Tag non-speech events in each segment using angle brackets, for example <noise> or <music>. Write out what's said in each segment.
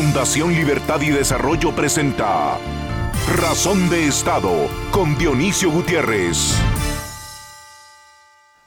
Fundación Libertad y Desarrollo presenta Razón de Estado con Dionisio Gutiérrez.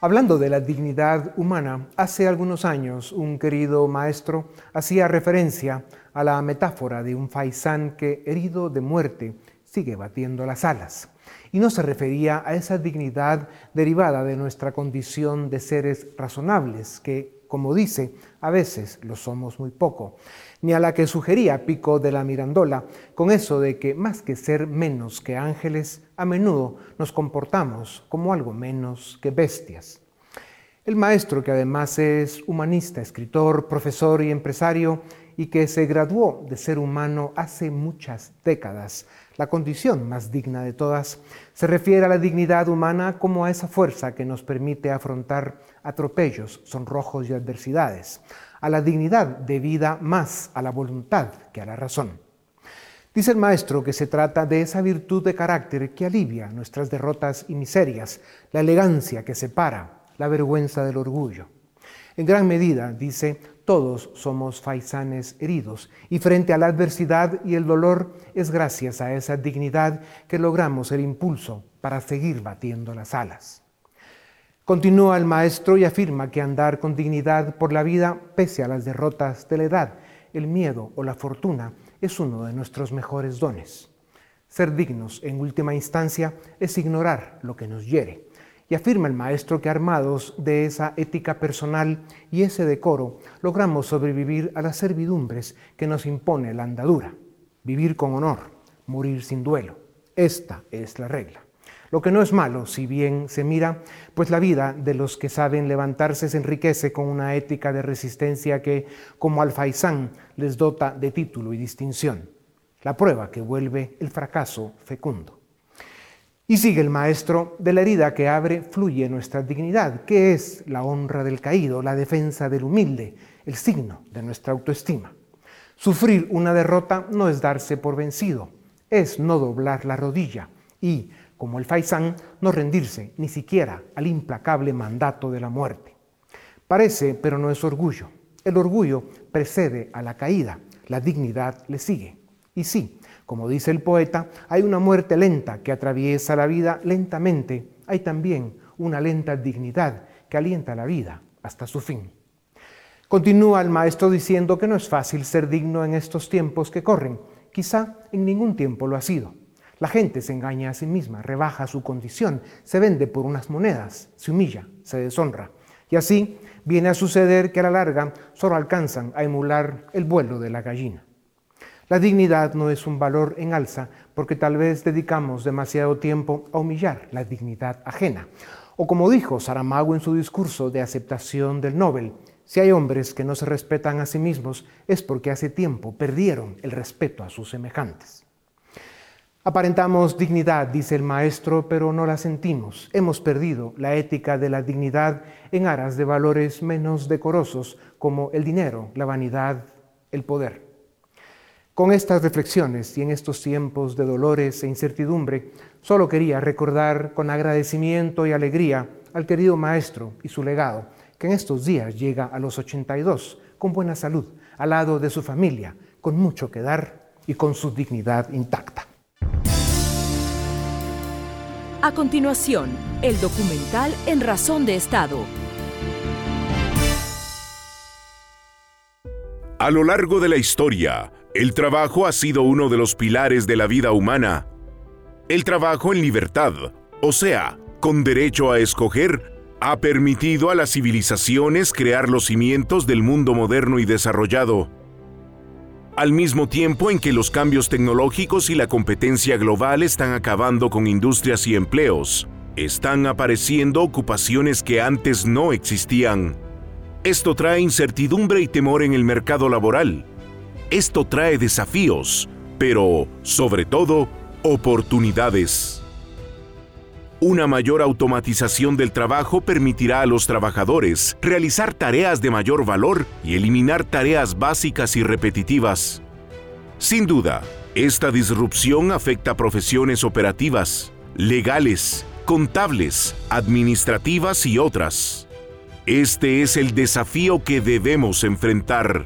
Hablando de la dignidad humana, hace algunos años un querido maestro hacía referencia a la metáfora de un faisán que, herido de muerte, sigue batiendo las alas. Y no se refería a esa dignidad derivada de nuestra condición de seres razonables, que como dice, a veces lo somos muy poco, ni a la que sugería Pico de la Mirandola, con eso de que más que ser menos que ángeles, a menudo nos comportamos como algo menos que bestias. El maestro, que además es humanista, escritor, profesor y empresario, y que se graduó de ser humano hace muchas décadas, la condición más digna de todas, se refiere a la dignidad humana como a esa fuerza que nos permite afrontar atropellos, sonrojos y adversidades, a la dignidad debida más a la voluntad que a la razón. Dice el maestro que se trata de esa virtud de carácter que alivia nuestras derrotas y miserias, la elegancia que separa, la vergüenza del orgullo. En gran medida, dice, todos somos faisanes heridos y frente a la adversidad y el dolor es gracias a esa dignidad que logramos el impulso para seguir batiendo las alas. Continúa el maestro y afirma que andar con dignidad por la vida, pese a las derrotas de la edad, el miedo o la fortuna, es uno de nuestros mejores dones. Ser dignos, en última instancia, es ignorar lo que nos hiere y afirma el maestro que armados de esa ética personal y ese decoro, logramos sobrevivir a las servidumbres que nos impone la andadura. Vivir con honor, morir sin duelo. Esta es la regla. Lo que no es malo, si bien se mira, pues la vida de los que saben levantarse se enriquece con una ética de resistencia que, como al faisán, les dota de título y distinción. La prueba que vuelve el fracaso fecundo. Y sigue el maestro, de la herida que abre fluye nuestra dignidad, que es la honra del caído, la defensa del humilde, el signo de nuestra autoestima. Sufrir una derrota no es darse por vencido, es no doblar la rodilla y, como el faisán, no rendirse ni siquiera al implacable mandato de la muerte. Parece, pero no es orgullo. El orgullo precede a la caída, la dignidad le sigue. Y sí, como dice el poeta, hay una muerte lenta que atraviesa la vida lentamente. Hay también una lenta dignidad que alienta la vida hasta su fin. Continúa el maestro diciendo que no es fácil ser digno en estos tiempos que corren. Quizá en ningún tiempo lo ha sido. La gente se engaña a sí misma, rebaja su condición, se vende por unas monedas, se humilla, se deshonra. Y así viene a suceder que a la larga solo alcanzan a emular el vuelo de la gallina. La dignidad no es un valor en alza porque tal vez dedicamos demasiado tiempo a humillar la dignidad ajena. O como dijo Saramago en su discurso de aceptación del Nobel, si hay hombres que no se respetan a sí mismos es porque hace tiempo perdieron el respeto a sus semejantes. Aparentamos dignidad, dice el maestro, pero no la sentimos. Hemos perdido la ética de la dignidad en aras de valores menos decorosos como el dinero, la vanidad, el poder. Con estas reflexiones y en estos tiempos de dolores e incertidumbre, solo quería recordar con agradecimiento y alegría al querido maestro y su legado, que en estos días llega a los 82 con buena salud, al lado de su familia, con mucho que dar y con su dignidad intacta. A continuación, el documental En Razón de Estado. A lo largo de la historia, el trabajo ha sido uno de los pilares de la vida humana. El trabajo en libertad, o sea, con derecho a escoger, ha permitido a las civilizaciones crear los cimientos del mundo moderno y desarrollado. Al mismo tiempo en que los cambios tecnológicos y la competencia global están acabando con industrias y empleos, están apareciendo ocupaciones que antes no existían. Esto trae incertidumbre y temor en el mercado laboral, esto trae desafíos, pero, sobre todo, oportunidades. Una mayor automatización del trabajo permitirá a los trabajadores realizar tareas de mayor valor y eliminar tareas básicas y repetitivas. Sin duda, esta disrupción afecta a profesiones operativas, legales, contables, administrativas y otras. Este es el desafío que debemos enfrentar.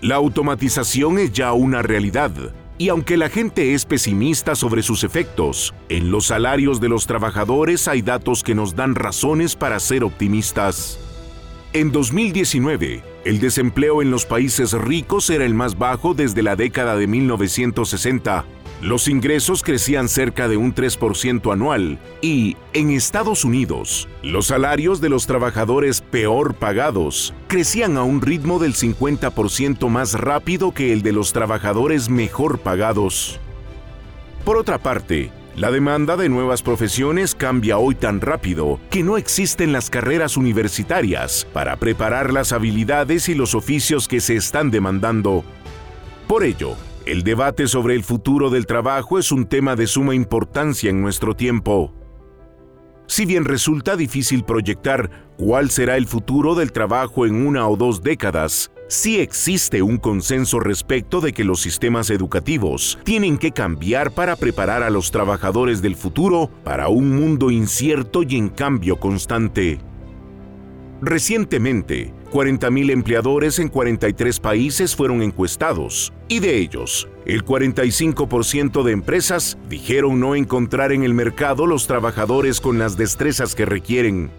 La automatización es ya una realidad, y aunque la gente es pesimista sobre sus efectos, en los salarios de los trabajadores hay datos que nos dan razones para ser optimistas. En 2019, el desempleo en los países ricos era el más bajo desde la década de 1960 los ingresos crecían cerca de un 3% anual y, en Estados Unidos, los salarios de los trabajadores peor pagados crecían a un ritmo del 50% más rápido que el de los trabajadores mejor pagados. Por otra parte, la demanda de nuevas profesiones cambia hoy tan rápido que no existen las carreras universitarias para preparar las habilidades y los oficios que se están demandando. Por ello, el debate sobre el futuro del trabajo es un tema de suma importancia en nuestro tiempo. Si bien resulta difícil proyectar cuál será el futuro del trabajo en una o dos décadas, sí existe un consenso respecto de que los sistemas educativos tienen que cambiar para preparar a los trabajadores del futuro para un mundo incierto y en cambio constante. Recientemente, 40.000 empleadores en 43 países fueron encuestados y de ellos, el 45% de empresas dijeron no encontrar en el mercado los trabajadores con las destrezas que requieren.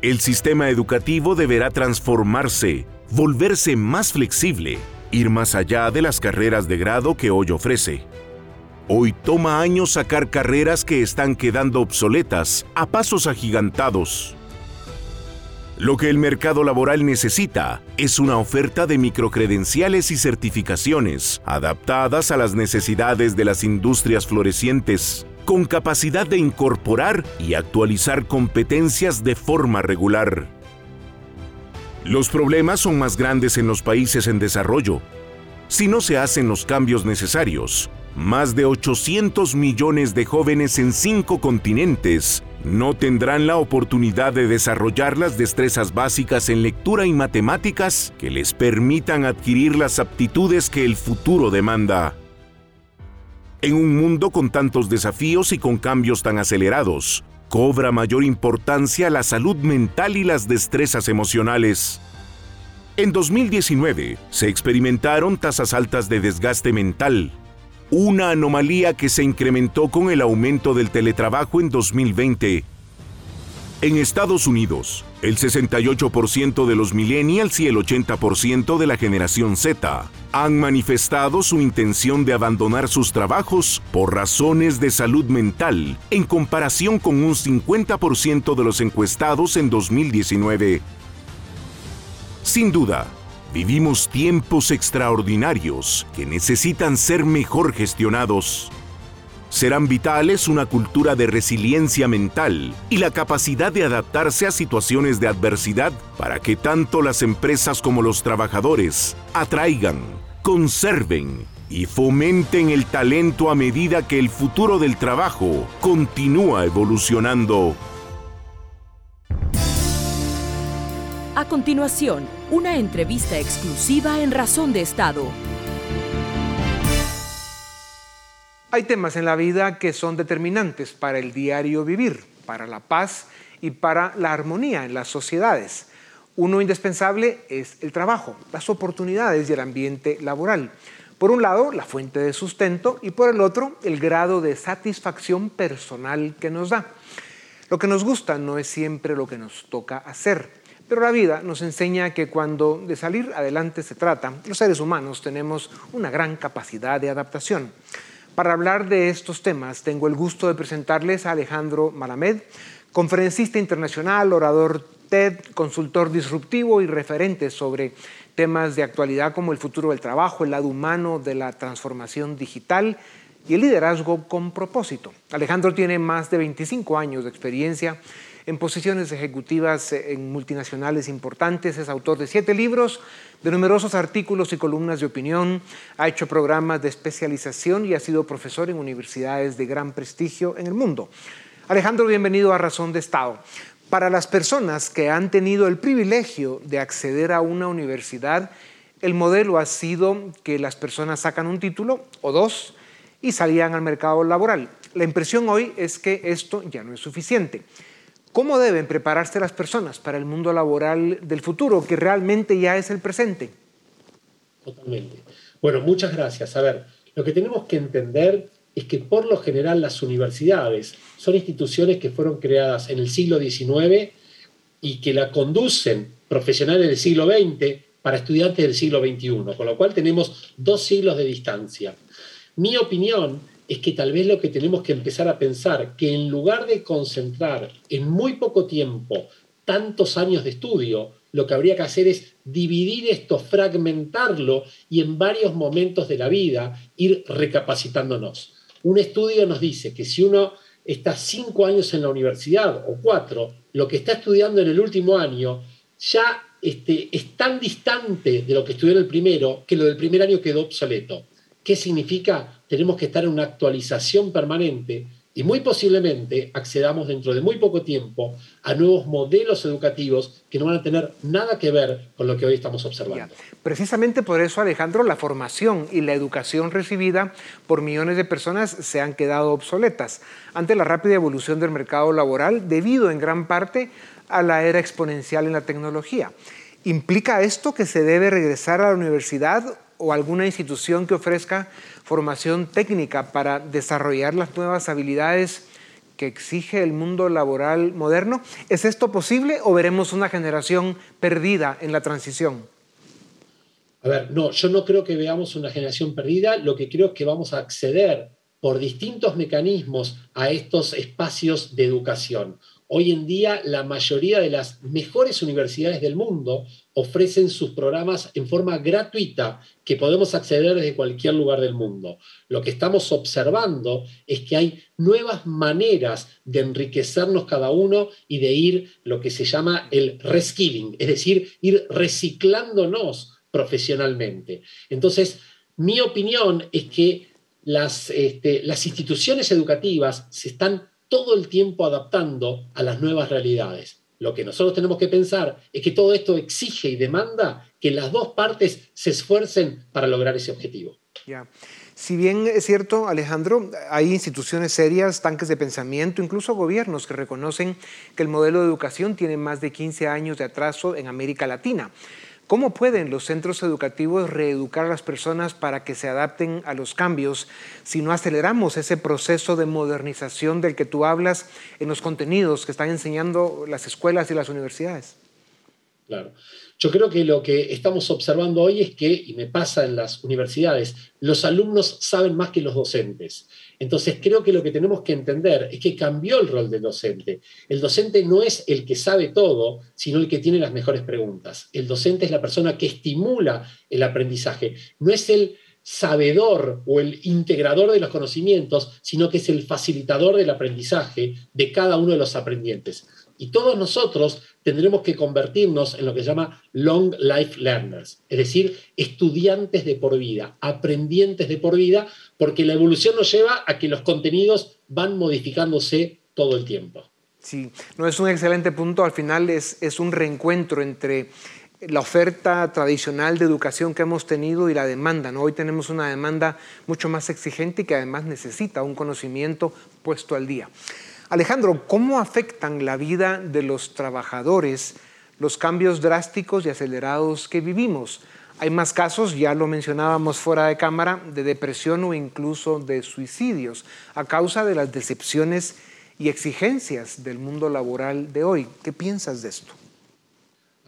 El sistema educativo deberá transformarse, volverse más flexible, ir más allá de las carreras de grado que hoy ofrece. Hoy toma años sacar carreras que están quedando obsoletas a pasos agigantados. Lo que el mercado laboral necesita es una oferta de microcredenciales y certificaciones adaptadas a las necesidades de las industrias florecientes, con capacidad de incorporar y actualizar competencias de forma regular. Los problemas son más grandes en los países en desarrollo. Si no se hacen los cambios necesarios, más de 800 millones de jóvenes en cinco continentes no tendrán la oportunidad de desarrollar las destrezas básicas en lectura y matemáticas que les permitan adquirir las aptitudes que el futuro demanda. En un mundo con tantos desafíos y con cambios tan acelerados, cobra mayor importancia la salud mental y las destrezas emocionales. En 2019 se experimentaron tasas altas de desgaste mental, una anomalía que se incrementó con el aumento del teletrabajo en 2020. En Estados Unidos, el 68% de los millennials y el 80% de la generación Z han manifestado su intención de abandonar sus trabajos por razones de salud mental, en comparación con un 50% de los encuestados en 2019. Sin duda, Vivimos tiempos extraordinarios que necesitan ser mejor gestionados. Serán vitales una cultura de resiliencia mental y la capacidad de adaptarse a situaciones de adversidad para que tanto las empresas como los trabajadores atraigan, conserven y fomenten el talento a medida que el futuro del trabajo continúa evolucionando. A continuación, una entrevista exclusiva en Razón de Estado. Hay temas en la vida que son determinantes para el diario vivir, para la paz y para la armonía en las sociedades. Uno indispensable es el trabajo, las oportunidades y el ambiente laboral. Por un lado, la fuente de sustento y por el otro, el grado de satisfacción personal que nos da. Lo que nos gusta no es siempre lo que nos toca hacer. Pero la vida nos enseña que cuando de salir adelante se trata, los seres humanos tenemos una gran capacidad de adaptación. Para hablar de estos temas, tengo el gusto de presentarles a Alejandro Malamed, conferencista internacional, orador TED, consultor disruptivo y referente sobre temas de actualidad como el futuro del trabajo, el lado humano de la transformación digital y el liderazgo con propósito. Alejandro tiene más de 25 años de experiencia en posiciones ejecutivas en multinacionales importantes, es autor de siete libros, de numerosos artículos y columnas de opinión, ha hecho programas de especialización y ha sido profesor en universidades de gran prestigio en el mundo. Alejandro, bienvenido a Razón de Estado. Para las personas que han tenido el privilegio de acceder a una universidad, el modelo ha sido que las personas sacan un título o dos y salían al mercado laboral. La impresión hoy es que esto ya no es suficiente. ¿Cómo deben prepararse las personas para el mundo laboral del futuro, que realmente ya es el presente? Totalmente. Bueno, muchas gracias. A ver, lo que tenemos que entender es que por lo general las universidades son instituciones que fueron creadas en el siglo XIX y que la conducen profesionales del siglo XX para estudiantes del siglo XXI, con lo cual tenemos dos siglos de distancia. Mi opinión es que tal vez lo que tenemos que empezar a pensar, que en lugar de concentrar en muy poco tiempo tantos años de estudio, lo que habría que hacer es dividir esto, fragmentarlo y en varios momentos de la vida ir recapacitándonos. Un estudio nos dice que si uno está cinco años en la universidad o cuatro, lo que está estudiando en el último año ya este, es tan distante de lo que estudió en el primero que lo del primer año quedó obsoleto. ¿Qué significa? Tenemos que estar en una actualización permanente y muy posiblemente accedamos dentro de muy poco tiempo a nuevos modelos educativos que no van a tener nada que ver con lo que hoy estamos observando. Precisamente por eso, Alejandro, la formación y la educación recibida por millones de personas se han quedado obsoletas ante la rápida evolución del mercado laboral debido en gran parte a la era exponencial en la tecnología. ¿Implica esto que se debe regresar a la universidad o alguna institución que ofrezca formación técnica para desarrollar las nuevas habilidades que exige el mundo laboral moderno? ¿Es esto posible o veremos una generación perdida en la transición? A ver, no, yo no creo que veamos una generación perdida, lo que creo es que vamos a acceder por distintos mecanismos a estos espacios de educación. Hoy en día la mayoría de las mejores universidades del mundo ofrecen sus programas en forma gratuita que podemos acceder desde cualquier lugar del mundo. Lo que estamos observando es que hay nuevas maneras de enriquecernos cada uno y de ir lo que se llama el reskilling, es decir, ir reciclándonos profesionalmente. Entonces, mi opinión es que las, este, las instituciones educativas se están todo el tiempo adaptando a las nuevas realidades. Lo que nosotros tenemos que pensar es que todo esto exige y demanda que las dos partes se esfuercen para lograr ese objetivo. Ya. Si bien es cierto, Alejandro, hay instituciones serias, tanques de pensamiento, incluso gobiernos que reconocen que el modelo de educación tiene más de 15 años de atraso en América Latina. ¿Cómo pueden los centros educativos reeducar a las personas para que se adapten a los cambios si no aceleramos ese proceso de modernización del que tú hablas en los contenidos que están enseñando las escuelas y las universidades? Claro. Yo creo que lo que estamos observando hoy es que, y me pasa en las universidades, los alumnos saben más que los docentes. Entonces creo que lo que tenemos que entender es que cambió el rol del docente. El docente no es el que sabe todo, sino el que tiene las mejores preguntas. El docente es la persona que estimula el aprendizaje. No es el sabedor o el integrador de los conocimientos, sino que es el facilitador del aprendizaje de cada uno de los aprendientes. Y todos nosotros tendremos que convertirnos en lo que se llama long life learners, es decir, estudiantes de por vida, aprendientes de por vida, porque la evolución nos lleva a que los contenidos van modificándose todo el tiempo. Sí, no es un excelente punto, al final es, es un reencuentro entre la oferta tradicional de educación que hemos tenido y la demanda. ¿no? Hoy tenemos una demanda mucho más exigente y que además necesita un conocimiento puesto al día. Alejandro, ¿cómo afectan la vida de los trabajadores los cambios drásticos y acelerados que vivimos? Hay más casos, ya lo mencionábamos fuera de cámara, de depresión o incluso de suicidios a causa de las decepciones y exigencias del mundo laboral de hoy. ¿Qué piensas de esto?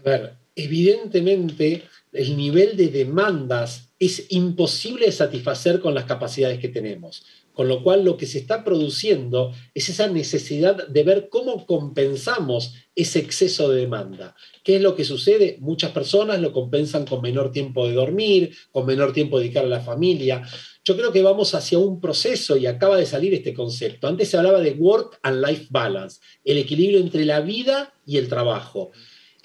A ver, evidentemente el nivel de demandas es imposible satisfacer con las capacidades que tenemos. Con lo cual lo que se está produciendo es esa necesidad de ver cómo compensamos ese exceso de demanda. ¿Qué es lo que sucede? Muchas personas lo compensan con menor tiempo de dormir, con menor tiempo de dedicar a la familia. Yo creo que vamos hacia un proceso y acaba de salir este concepto. Antes se hablaba de work and life balance, el equilibrio entre la vida y el trabajo.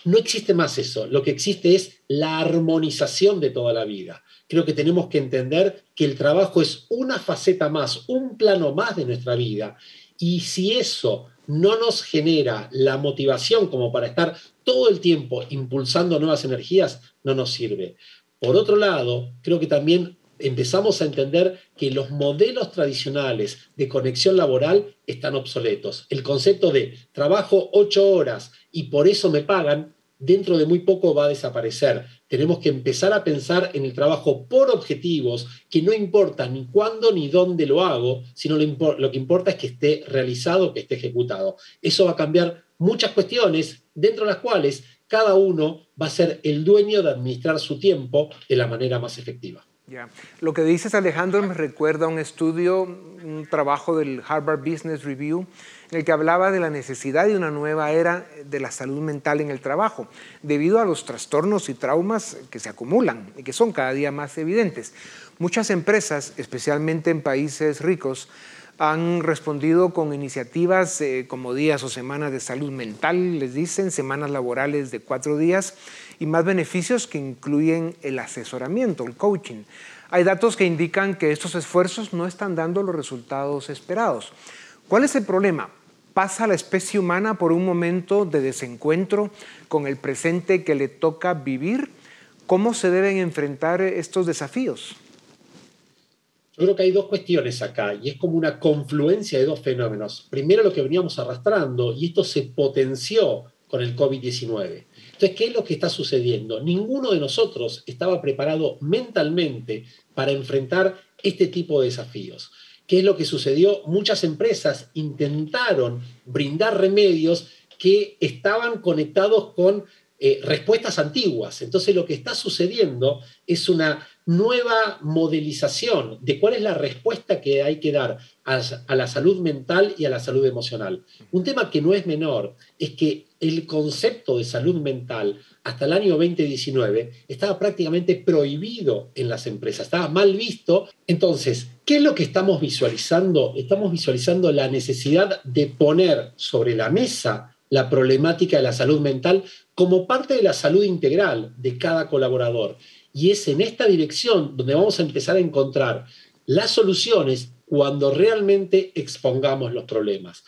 No existe más eso, lo que existe es la armonización de toda la vida. Creo que tenemos que entender que el trabajo es una faceta más, un plano más de nuestra vida. Y si eso no nos genera la motivación como para estar todo el tiempo impulsando nuevas energías, no nos sirve. Por otro lado, creo que también empezamos a entender que los modelos tradicionales de conexión laboral están obsoletos. El concepto de trabajo ocho horas y por eso me pagan dentro de muy poco va a desaparecer. Tenemos que empezar a pensar en el trabajo por objetivos, que no importa ni cuándo ni dónde lo hago, sino lo, lo que importa es que esté realizado, que esté ejecutado. Eso va a cambiar muchas cuestiones, dentro de las cuales cada uno va a ser el dueño de administrar su tiempo de la manera más efectiva. Lo que dices, Alejandro, me recuerda a un estudio, un trabajo del Harvard Business Review, en el que hablaba de la necesidad de una nueva era de la salud mental en el trabajo, debido a los trastornos y traumas que se acumulan y que son cada día más evidentes. Muchas empresas, especialmente en países ricos, han respondido con iniciativas eh, como días o semanas de salud mental, les dicen, semanas laborales de cuatro días y más beneficios que incluyen el asesoramiento, el coaching. Hay datos que indican que estos esfuerzos no están dando los resultados esperados. ¿Cuál es el problema? ¿Pasa la especie humana por un momento de desencuentro con el presente que le toca vivir? ¿Cómo se deben enfrentar estos desafíos? Yo creo que hay dos cuestiones acá y es como una confluencia de dos fenómenos. Primero lo que veníamos arrastrando y esto se potenció con el COVID-19. Entonces, ¿qué es lo que está sucediendo? Ninguno de nosotros estaba preparado mentalmente para enfrentar este tipo de desafíos. ¿Qué es lo que sucedió? Muchas empresas intentaron brindar remedios que estaban conectados con eh, respuestas antiguas. Entonces lo que está sucediendo es una nueva modelización de cuál es la respuesta que hay que dar a, la salud mental y a la salud emocional. Un tema que no es menor es que el concepto de salud mental hasta el año 2019 estaba prácticamente prohibido en las empresas, estaba mal visto. Entonces, ¿qué es lo que estamos visualizando? Estamos visualizando la necesidad de poner sobre la mesa la problemática de la salud mental como parte de la salud integral de cada colaborador. Y es en esta dirección donde vamos a empezar a encontrar las soluciones cuando realmente expongamos los problemas.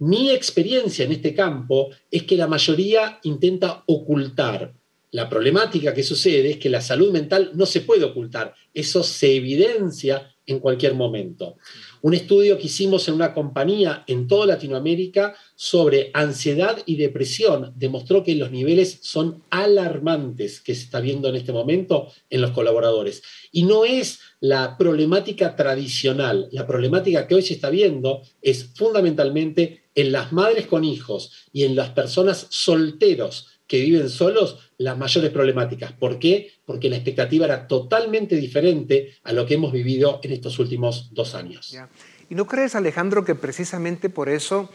Mi experiencia en este campo es que la mayoría intenta ocultar. La problemática que sucede es que la salud mental no se puede ocultar, eso se evidencia en cualquier momento. Un estudio que hicimos en una compañía en toda Latinoamérica sobre ansiedad y depresión demostró que los niveles son alarmantes que se está viendo en este momento en los colaboradores. Y no es la problemática tradicional, la problemática que hoy se está viendo es fundamentalmente en las madres con hijos y en las personas solteros que viven solos las mayores problemáticas. ¿Por qué? Porque la expectativa era totalmente diferente a lo que hemos vivido en estos últimos dos años. ¿Y no crees, Alejandro, que precisamente por eso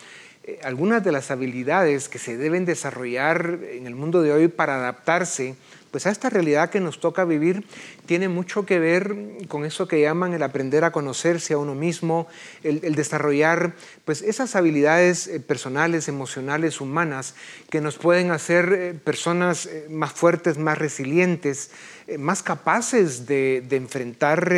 eh, algunas de las habilidades que se deben desarrollar en el mundo de hoy para adaptarse pues a esta realidad que nos toca vivir tiene mucho que ver con eso que llaman el aprender a conocerse a uno mismo, el, desarrollar pues esas habilidades eh, personales, emocionales, humanas que nos pueden hacer eh, personas eh, más fuertes, más resilientes, más capaces de, de enfrentar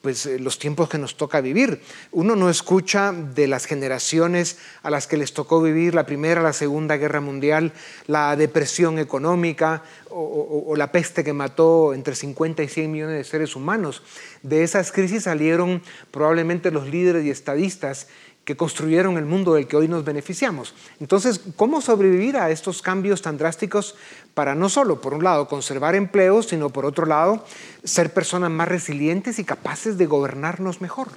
pues, los tiempos que nos toca vivir. Uno no escucha de las generaciones a las que les tocó vivir la Primera, la Segunda Guerra Mundial, la depresión económica o, o la peste que mató entre 50 y 100 millones de seres humanos. De esas crisis salieron probablemente los líderes y estadistas que construyeron el mundo del que hoy nos beneficiamos. Entonces, ¿cómo sobrevivir a estos cambios tan drásticos para no solo, por un lado, conservar empleos, sino por otro lado, ser personas más resilientes y capaces de gobernarnos mejor?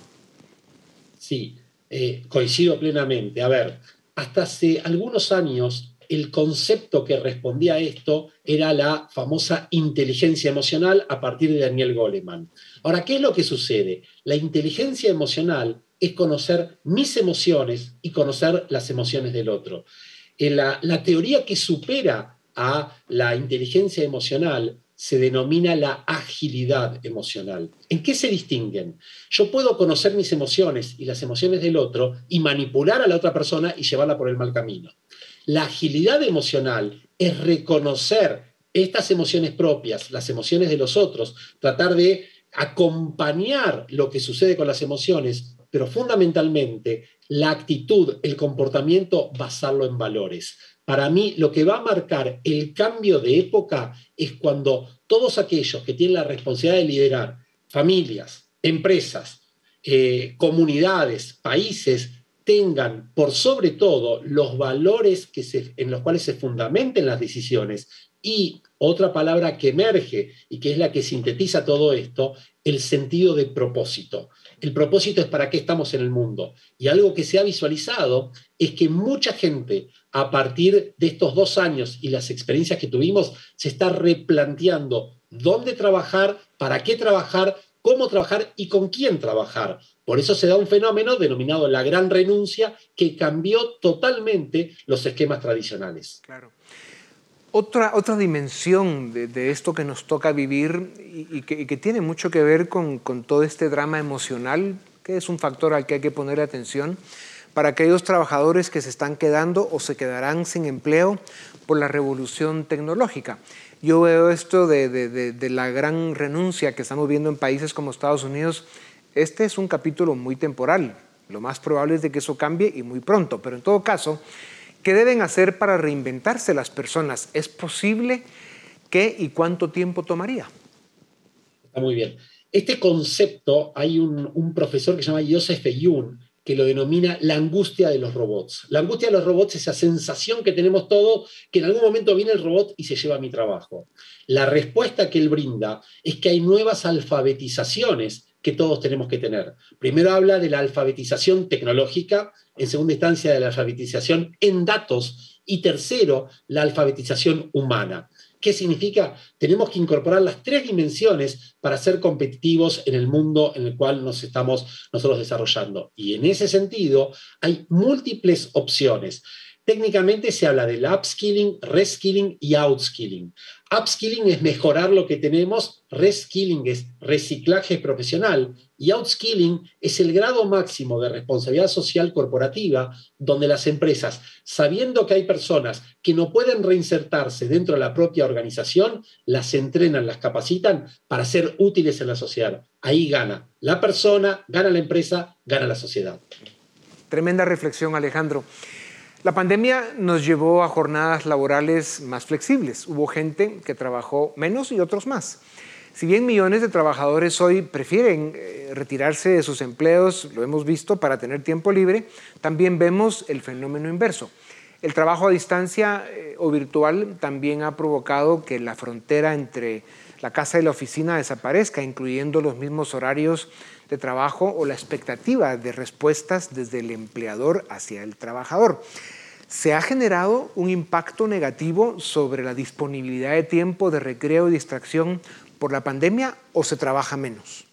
Sí, eh, coincido plenamente. A ver, hasta hace algunos años el concepto que respondía a esto era la famosa inteligencia emocional a partir de Daniel Goleman. Ahora, ¿qué es lo que sucede? La inteligencia emocional es conocer mis emociones y conocer las emociones del otro. En la, la teoría que supera a la inteligencia emocional se denomina la agilidad emocional. ¿En qué se distinguen? Yo puedo conocer mis emociones y las emociones del otro y manipular a la otra persona y llevarla por el mal camino. La agilidad emocional es reconocer estas emociones propias, las emociones de los otros, tratar de acompañar lo que sucede con las emociones pero fundamentalmente la actitud, el comportamiento, basarlo en valores. Para mí, lo que va a marcar el cambio de época es cuando todos aquellos que tienen la responsabilidad de liderar familias, empresas, eh, comunidades, países, tengan por sobre todo los valores que en los cuales se fundamenten las decisiones, Y otra palabra que emerge y que es la que sintetiza todo esto, el sentido de propósito. El propósito es para qué estamos en el mundo. Y algo que se ha visualizado es que mucha gente, a partir de estos dos años y las experiencias que tuvimos, se está replanteando dónde trabajar, para qué trabajar, cómo trabajar y con quién trabajar. Por eso se da un fenómeno denominado la gran renuncia que cambió totalmente los esquemas tradicionales. Claro. Otra, otra dimensión de, esto que nos toca vivir y, que, tiene mucho que ver con, todo este drama emocional, que es un factor al que hay que poner atención, para aquellos trabajadores que se están quedando o se quedarán sin empleo por la revolución tecnológica. Yo veo esto de, de la gran renuncia que estamos viendo en países como Estados Unidos. Este es un capítulo muy temporal. Lo más probable es de que eso cambie y muy pronto, pero en todo caso, ¿Qué deben hacer para reinventarse las personas? ¿Es posible? ¿Qué y cuánto tiempo tomaría? Está muy bien. Este concepto, hay un, profesor que se llama Joseph Young, que lo denomina la angustia de los robots. La angustia de los robots es esa sensación que tenemos todos, que en algún momento viene el robot y se lleva mi trabajo. La respuesta que él brinda es que hay nuevas alfabetizaciones que todos tenemos que tener. Primero habla de la alfabetización tecnológica, en segunda instancia de la alfabetización en datos y tercero, la alfabetización humana. ¿Qué significa? Tenemos que incorporar las tres dimensiones para ser competitivos en el mundo en el cual nos estamos nosotros desarrollando. Y en ese sentido, hay múltiples opciones. Técnicamente se habla del upskilling, reskilling y outskilling. Upskilling es mejorar lo que tenemos, reskilling es reciclaje profesional y outskilling es el grado máximo de responsabilidad social corporativa donde las empresas, sabiendo que hay personas que no pueden reinsertarse dentro de la propia organización, las entrenan, las capacitan para ser útiles en la sociedad. Ahí gana la persona, gana la empresa, gana la sociedad. Tremenda reflexión, Alejandro. La pandemia nos llevó a jornadas laborales más flexibles. Hubo gente que trabajó menos y otros más. Si bien millones de trabajadores hoy prefieren eh, retirarse de sus empleos, lo hemos visto, para tener tiempo libre, también vemos el fenómeno inverso. El trabajo a distancia eh, o virtual también ha provocado que la frontera entre la casa y la oficina desaparezca, incluyendo los mismos horarios de trabajo o la expectativa de respuestas desde el empleador hacia el trabajador se ha generado un impacto negativo sobre la disponibilidad de tiempo de recreo y distracción por la pandemia o se trabaja menos?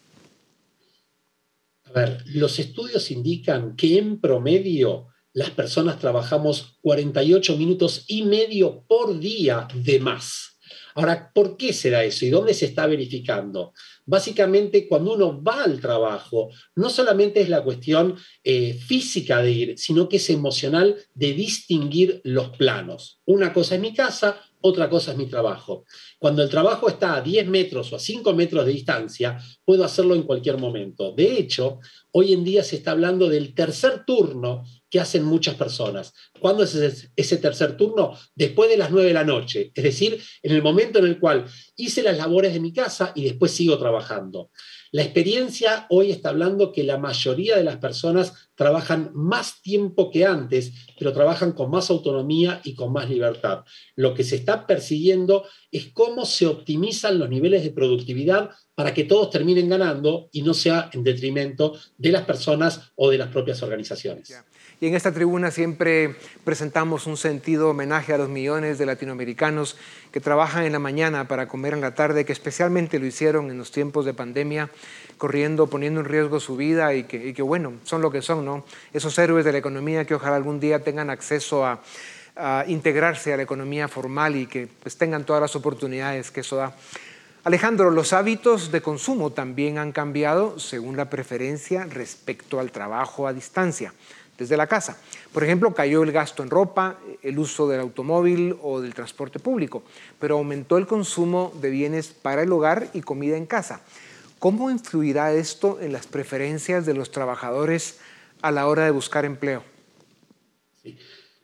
A ver, los estudios indican que en promedio las personas trabajamos 48 minutos y medio por día de más. Ahora, ¿por qué será eso y dónde se está verificando? Básicamente, cuando uno va al trabajo, no solamente es la cuestión eh, física de ir, sino que es emocional de distinguir los planos. Una cosa es mi casa, otra cosa es mi trabajo. Cuando el trabajo está a 10 metros o a 5 metros de distancia, puedo hacerlo en cualquier momento. De hecho, hoy en día se está hablando del tercer turno que hacen muchas personas. ¿Cuándo es ese, tercer turno? Después de las 9 de la noche, es decir, en el momento en el cual hice las labores de mi casa y después sigo trabajando. La experiencia hoy está hablando que la mayoría de las personas trabajan más tiempo que antes, pero trabajan con más autonomía y con más libertad. Lo que se está persiguiendo es cómo se optimizan los niveles de productividad para que todos terminen ganando y no sea en detrimento de las personas o de las propias organizaciones. Y en esta tribuna siempre presentamos un sentido homenaje a los millones de latinoamericanos que trabajan en la mañana para comer en la tarde, que especialmente lo hicieron en los tiempos de pandemia, corriendo, poniendo en riesgo su vida y que, y que bueno, son lo que son, ¿no? Esos héroes de la economía que ojalá algún día tengan acceso a, a integrarse a la economía formal y que pues, tengan todas las oportunidades que eso da. Alejandro, los hábitos de consumo también han cambiado según la preferencia respecto al trabajo a distancia desde la casa. Por ejemplo, cayó el gasto en ropa, el uso del automóvil o del transporte público, pero aumentó el consumo de bienes para el hogar y comida en casa. ¿Cómo influirá esto en las preferencias de los trabajadores a la hora de buscar empleo?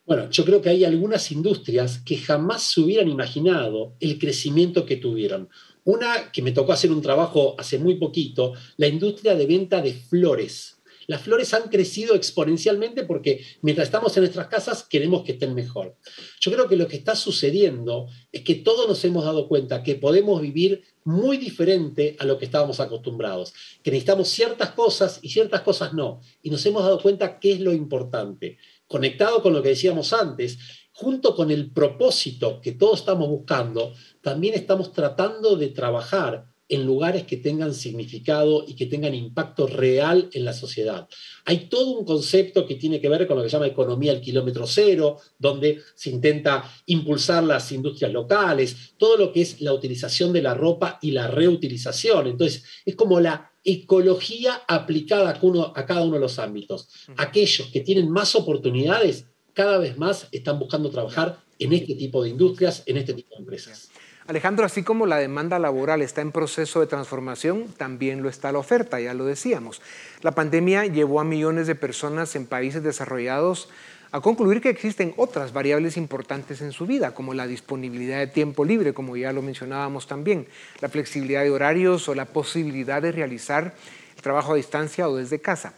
Bueno, yo creo que hay algunas industrias que jamás se hubieran imaginado el crecimiento que tuvieron. Una que me tocó hacer un trabajo hace muy poquito, la industria de venta de flores Las flores han crecido exponencialmente porque mientras estamos en nuestras casas queremos que estén mejor. Yo creo que lo que está sucediendo es que todos nos hemos dado cuenta que podemos vivir muy diferente a lo que estábamos acostumbrados, que necesitamos ciertas cosas y ciertas cosas no. Y nos hemos dado cuenta qué es lo importante. Conectado con lo que decíamos antes, junto con el propósito que todos estamos buscando, también estamos tratando de trabajar en lugares que tengan significado y que tengan impacto real en la sociedad. Hay todo un concepto que tiene que ver con lo que se llama economía al kilómetro cero, donde se intenta impulsar las industrias locales, todo lo que es la utilización de la ropa y la reutilización. Entonces, es como la ecología aplicada a, cada uno de los ámbitos. Aquellos que tienen más oportunidades, cada vez más están buscando trabajar en este tipo de industrias, en este tipo de empresas. Alejandro, así como la demanda laboral está en proceso de transformación, también lo está la oferta, ya lo decíamos. La pandemia llevó a millones de personas en países desarrollados a concluir que existen otras variables importantes en su vida, como la disponibilidad de tiempo libre, como ya lo mencionábamos también, la flexibilidad de horarios o la posibilidad de realizar el trabajo a distancia o desde casa.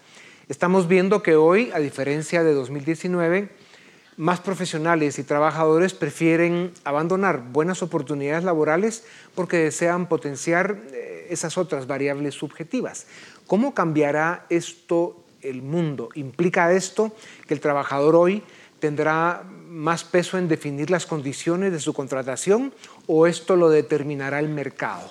Estamos viendo que hoy, a diferencia de 2019, más profesionales y trabajadores prefieren abandonar buenas oportunidades laborales porque desean potenciar eh, esas otras variables subjetivas. ¿Cómo cambiará esto el mundo? ¿Implica esto que el trabajador hoy tendrá más peso en definir las condiciones de su contratación o esto lo determinará el mercado?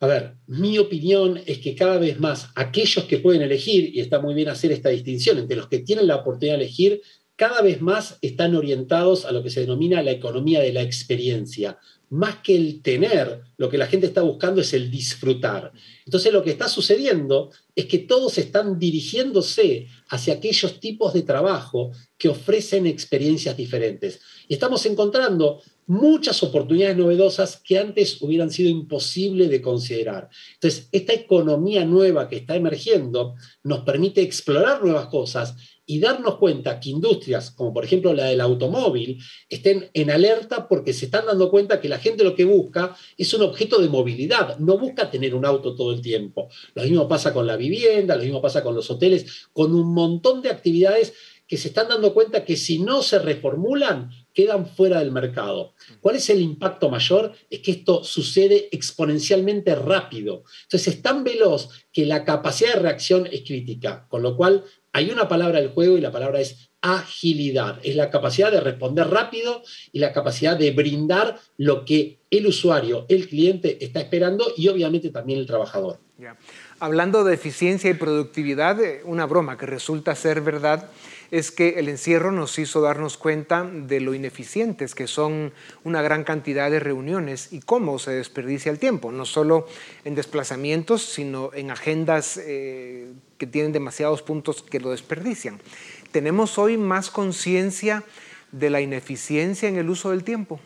A ver, mi opinión es que cada vez más aquellos que pueden elegir, y está muy bien hacer esta distinción entre los que tienen la oportunidad de elegir cada vez más están orientados a lo que se denomina la economía de la experiencia. Más que el tener, lo que la gente está buscando es el disfrutar. Entonces lo que está sucediendo es que todos están dirigiéndose hacia aquellos tipos de trabajo que ofrecen experiencias diferentes. Y estamos encontrando muchas oportunidades novedosas que antes hubieran sido imposible de considerar. Entonces, esta economía nueva que está emergiendo nos permite explorar nuevas cosas y darnos cuenta que industrias, como por ejemplo la del automóvil, estén en alerta porque se están dando cuenta que la gente lo que busca es un objeto de movilidad, no busca tener un auto todo el tiempo. Lo mismo pasa con la vivienda, lo mismo pasa con los hoteles, con un montón de actividades que se están dando cuenta que si no se reformulan, quedan fuera del mercado. ¿Cuál es el impacto mayor? Es que esto sucede exponencialmente rápido. Entonces es tan veloz que la capacidad de reacción es crítica, con lo cual hay una palabra del juego y la palabra es agilidad. Es la capacidad de responder rápido y la capacidad de brindar lo que el usuario, el cliente está esperando y obviamente también el trabajador. Hablando de eficiencia y productividad, eh, una broma que resulta ser verdad es que el encierro nos hizo darnos cuenta de lo ineficientes que son una gran cantidad de reuniones y cómo se desperdicia el tiempo, no solo en desplazamientos, sino en agendas eh, que tienen demasiados puntos que lo desperdician. ¿Tenemos hoy más conciencia de la ineficiencia en el uso del tiempo?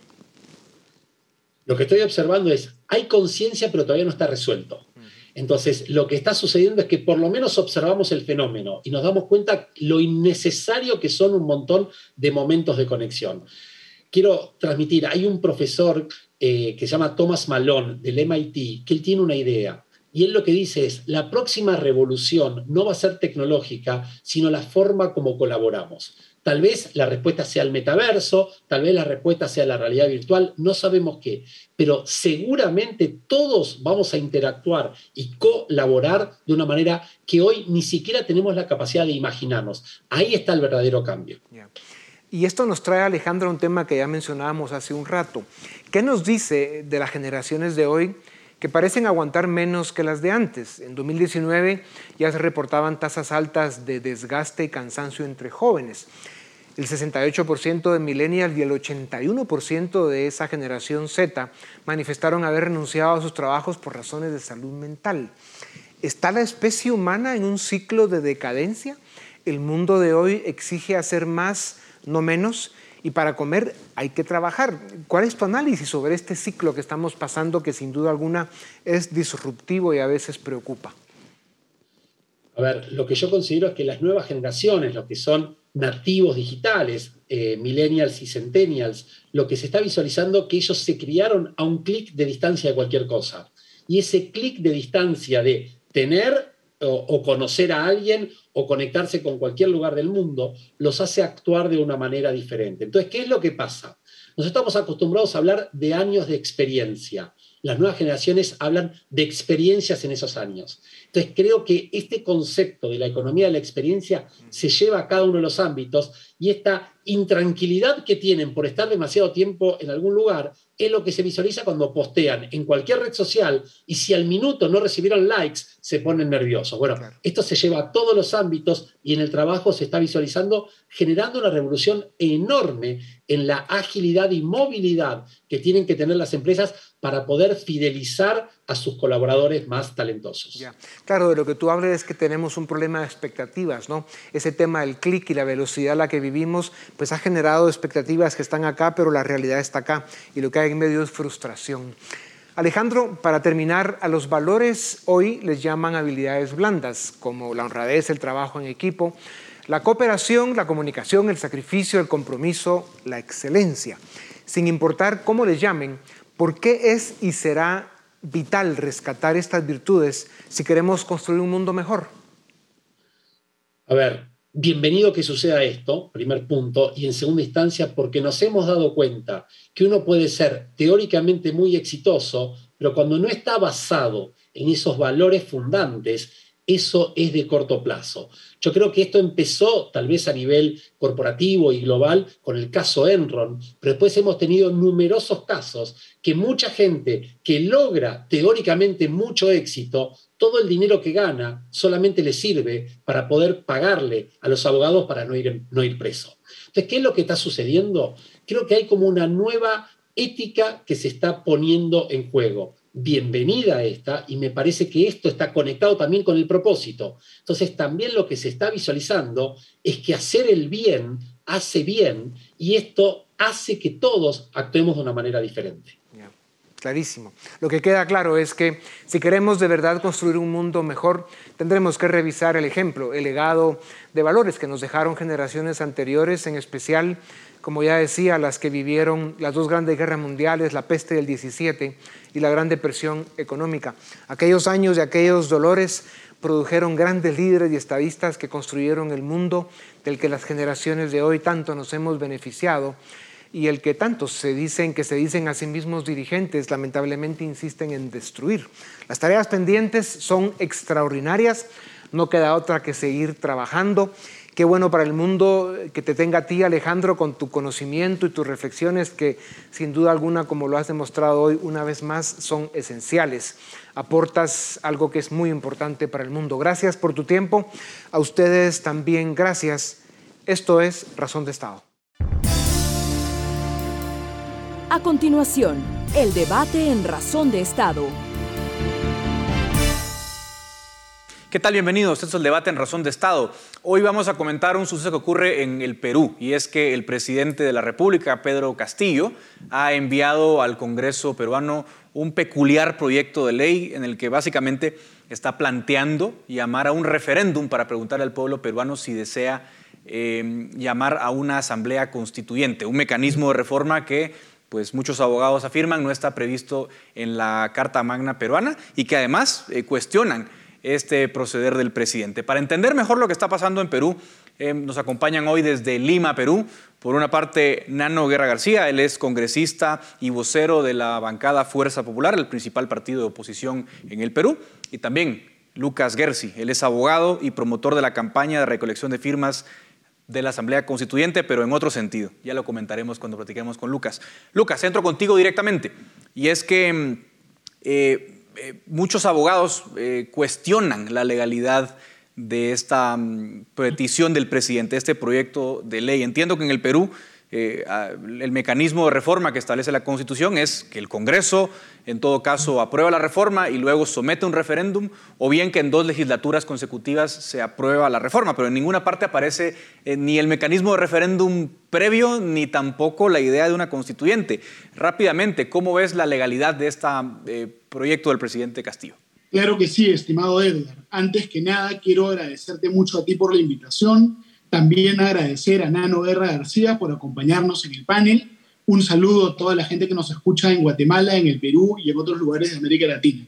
Lo que estoy observando es, hay conciencia pero todavía no está resuelto. Entonces, lo que está sucediendo es que por lo menos observamos el fenómeno y nos damos cuenta lo innecesario que son un montón de momentos de conexión. Quiero transmitir, hay un profesor eh, que se llama Thomas Malone del MIT, que él tiene una idea. Y él lo que dice es, la próxima revolución no va a ser tecnológica, sino la forma como colaboramos. Tal vez la respuesta sea el metaverso, tal vez la respuesta sea la realidad virtual, no sabemos qué, pero seguramente todos vamos a interactuar y colaborar de una manera que hoy ni siquiera tenemos la capacidad de imaginarnos. Ahí está el verdadero cambio. Y esto nos trae, Alejandro, un tema que ya mencionábamos hace un rato. ¿Qué nos dice de las generaciones de hoy? Que parecen aguantar menos que las de antes. En 2019 ya se reportaban tasas altas de desgaste y cansancio entre jóvenes. El 68% de millennials y el 81% de esa generación Z manifestaron haber renunciado a sus trabajos por razones de salud mental. ¿Está la especie humana en un ciclo de decadencia? ¿El mundo de hoy exige hacer más, no menos? Y para comer hay que trabajar. ¿Cuál es tu análisis sobre este ciclo que estamos pasando que sin duda alguna es disruptivo y a veces preocupa? A ver, lo que yo considero es que las nuevas generaciones, los que son nativos digitales, eh, millennials y centennials, lo que se está visualizando es que ellos se criaron a un clic de distancia de cualquier cosa. Y ese clic de distancia de tener o, conocer a alguien o conectarse con cualquier lugar del mundo, los hace actuar de una manera diferente. Entonces, ¿qué es lo que pasa? Nos estamos acostumbrados a hablar de años de experiencia. Las nuevas generaciones hablan de experiencias en esos años. Entonces, creo que este concepto de la economía de la experiencia se lleva a cada uno de los ámbitos y esta intranquilidad que tienen por estar demasiado tiempo en algún lugar es lo que se visualiza cuando postean en cualquier red social y si al minuto no recibieron likes, se ponen nerviosos. Bueno, esto se lleva a todos los ámbitos y en el trabajo se está visualizando generando una revolución enorme en la agilidad y movilidad que tienen que tener las empresas para poder fidelizar a sus colaboradores más talentosos. Claro, de lo que tú hablas es que tenemos un problema de expectativas, ¿no? Ese tema del clic y la velocidad a la que vivimos, pues ha generado expectativas que están acá, pero la realidad está acá y lo que hay en medio es frustración. Alejandro, para terminar, a los valores hoy les llaman habilidades blandas, como la honradez, el trabajo en equipo, la cooperación, la comunicación, el sacrificio, el compromiso, la excelencia. Sin importar cómo les llamen, ¿por qué es y será vital rescatar estas virtudes si queremos construir un mundo mejor? A ver, bienvenido que suceda esto, primer punto, y en segunda instancia porque nos hemos dado cuenta que uno puede ser teóricamente muy exitoso, pero cuando no está basado en esos valores fundantes, eso es de corto plazo. Yo creo que esto empezó tal vez a nivel corporativo y global con el caso Enron, pero después hemos tenido numerosos casos que mucha gente que logra teóricamente mucho éxito, todo el dinero que gana solamente le sirve para poder pagarle a los abogados para no ir, no ir preso. Entonces, ¿qué es lo que está sucediendo? Creo que hay como una nueva ética que se está poniendo en juego bienvenida esta y me parece que esto está conectado también con el propósito. Entonces también lo que se está visualizando es que hacer el bien hace bien y esto hace que todos actuemos de una manera diferente. Clarísimo. Lo que queda claro es que si queremos de verdad construir un mundo mejor, tendremos que revisar el ejemplo, el legado de valores que nos dejaron generaciones anteriores, en especial como ya decía, las que vivieron las dos grandes guerras mundiales, la peste del 17 y la gran depresión económica. Aquellos años y aquellos dolores produjeron grandes líderes y estadistas que construyeron el mundo del que las generaciones de hoy tanto nos hemos beneficiado y el que tantos se dicen que se dicen a sí mismos dirigentes lamentablemente insisten en destruir. Las tareas pendientes son extraordinarias, no queda otra que seguir trabajando Qué bueno para el mundo que te tenga a ti, Alejandro, con tu conocimiento y tus reflexiones que sin duda alguna, como lo has demostrado hoy una vez más, son esenciales. Aportas algo que es muy importante para el mundo. Gracias por tu tiempo. A ustedes también gracias. Esto es Razón de Estado. A continuación, el debate en Razón de Estado. ¿Qué tal? Bienvenidos. Este es el debate en Razón de Estado. Hoy vamos a comentar un suceso que ocurre en el Perú y es que el presidente de la República, Pedro Castillo, ha enviado al Congreso peruano un peculiar proyecto de ley en el que básicamente está planteando llamar a un referéndum para preguntar al pueblo peruano si desea eh, llamar a una asamblea constituyente, un mecanismo de reforma que pues muchos abogados afirman no está previsto en la Carta Magna peruana y que además eh, cuestionan este proceder del presidente. Para entender mejor lo que está pasando en Perú, eh, nos acompañan hoy desde Lima, Perú. Por una parte, Nano Guerra García, él es congresista y vocero de la bancada Fuerza Popular, el principal partido de oposición en el Perú. Y también Lucas Gersi, él es abogado y promotor de la campaña de recolección de firmas de la Asamblea Constituyente, pero en otro sentido. Ya lo comentaremos cuando platiquemos con Lucas. Lucas, entro contigo directamente. Y es que mm, eh, eh, muchos abogados eh, cuestionan la legalidad de esta mm, petición del presidente, este proyecto de ley. Entiendo que en el Perú eh, el mecanismo de reforma que establece la Constitución es que el Congreso, en todo caso, aprueba la reforma y luego somete un referéndum, o bien que en dos legislaturas consecutivas se aprueba la reforma, pero en ninguna parte aparece eh, ni el mecanismo de referéndum previo ni tampoco la idea de una constituyente. Rápidamente, ¿cómo ves la legalidad de este proyecto del presidente Castillo? Claro que sí, estimado Edgar. Antes que nada, quiero agradecerte mucho a ti por la invitación también agradecer a Nano Guerra García por acompañarnos en el panel. Un saludo a toda la gente que nos escucha en Guatemala, en el Perú y en otros lugares de América Latina.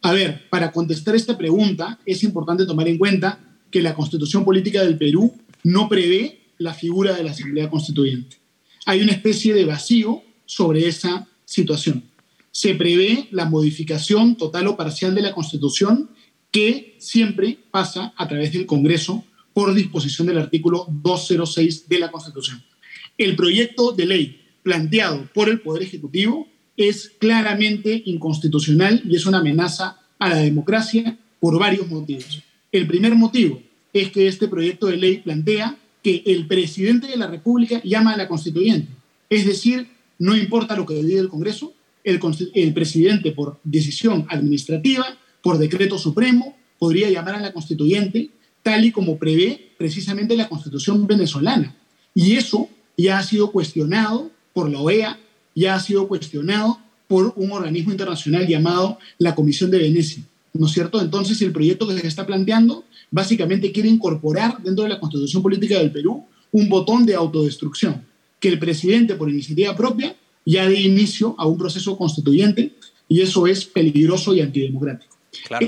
A ver, para contestar esta pregunta es importante tomar en cuenta que la constitución política del Perú no prevé la figura de la Asamblea Constituyente. Hay una especie de vacío sobre esa situación. Se prevé la modificación total o parcial de la Constitución que siempre pasa a través del Congreso por disposición del artículo 206 de la Constitución. El proyecto de ley planteado por el Poder Ejecutivo es claramente inconstitucional y es una amenaza a la democracia por varios motivos. El primer motivo es que este proyecto de ley plantea que el presidente de la República llama a la constituyente. Es decir, no importa lo que diga el Congreso, el, el presidente por decisión administrativa, por decreto supremo, podría llamar a la constituyente tal y como prevé precisamente la constitución venezolana. Y eso ya ha sido cuestionado por la OEA, ya ha sido cuestionado por un organismo internacional llamado la Comisión de Venecia. ¿No es cierto? Entonces, el proyecto que se está planteando básicamente quiere incorporar dentro de la constitución política del Perú un botón de autodestrucción, que el presidente, por iniciativa propia, ya dé inicio a un proceso constituyente y eso es peligroso y antidemocrático.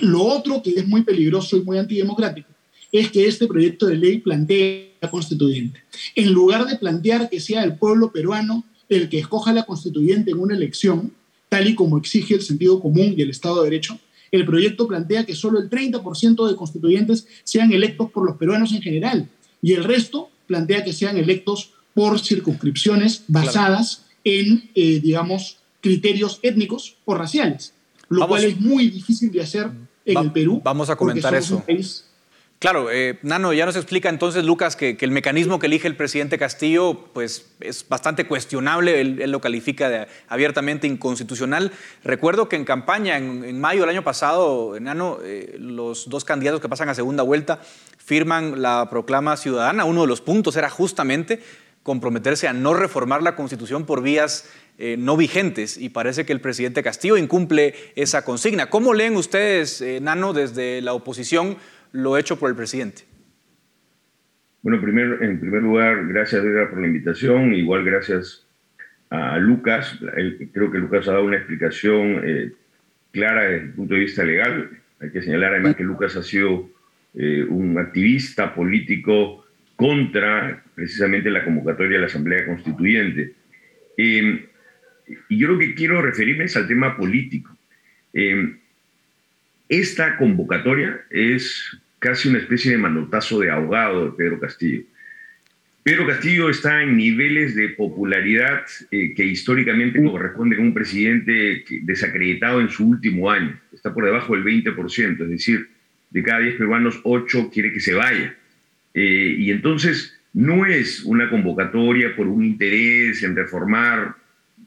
Lo otro que es muy peligroso y muy antidemocrático es que este proyecto de ley plantea la constituyente. En lugar de plantear que sea el pueblo peruano el que escoja la constituyente en una elección, tal y como exige el sentido común y el Estado de Derecho, el proyecto plantea que solo el 30% de constituyentes sean electos por los peruanos en general y el resto plantea que sean electos por circunscripciones basadas en, eh, digamos, criterios étnicos o raciales, lo cual es muy difícil de hacer en el Perú. Vamos a comentar eso. Claro, eh, Nano, ya nos explica entonces, Lucas, que, el mecanismo que elige el presidente Castillo pues, es bastante cuestionable, él, lo califica de abiertamente inconstitucional. Recuerdo que en campaña, en, mayo del año pasado, Nano, eh, los dos candidatos que pasan a segunda vuelta firman la proclama ciudadana. Uno de los puntos era justamente comprometerse a no reformar la Constitución por vías eh, no vigentes y parece que el presidente Castillo incumple esa consigna. ¿Cómo leen ustedes, Nano, desde la oposición? Lo hecho por el presidente? Bueno, primer, en primer lugar, gracias por la invitación, igual gracias a Lucas. Creo que Lucas ha dado una explicación eh, clara desde el punto de vista legal. Hay que señalar además que Lucas ha sido eh, un activista político contra precisamente la convocatoria de la Asamblea Constituyente. Em, y yo lo que quiero referirme es al tema político. Em, esta convocatoria es casi una especie de manotazo de ahogado de Pedro Castillo. Pedro Castillo está en niveles de popularidad eh, que históricamente corresponden a un presidente desacreditado en su último año. Está por debajo del 20%, es decir, de cada 10 peruanos, 8 quiere que se vaya. Eh, y entonces no es una convocatoria por un interés en reformar,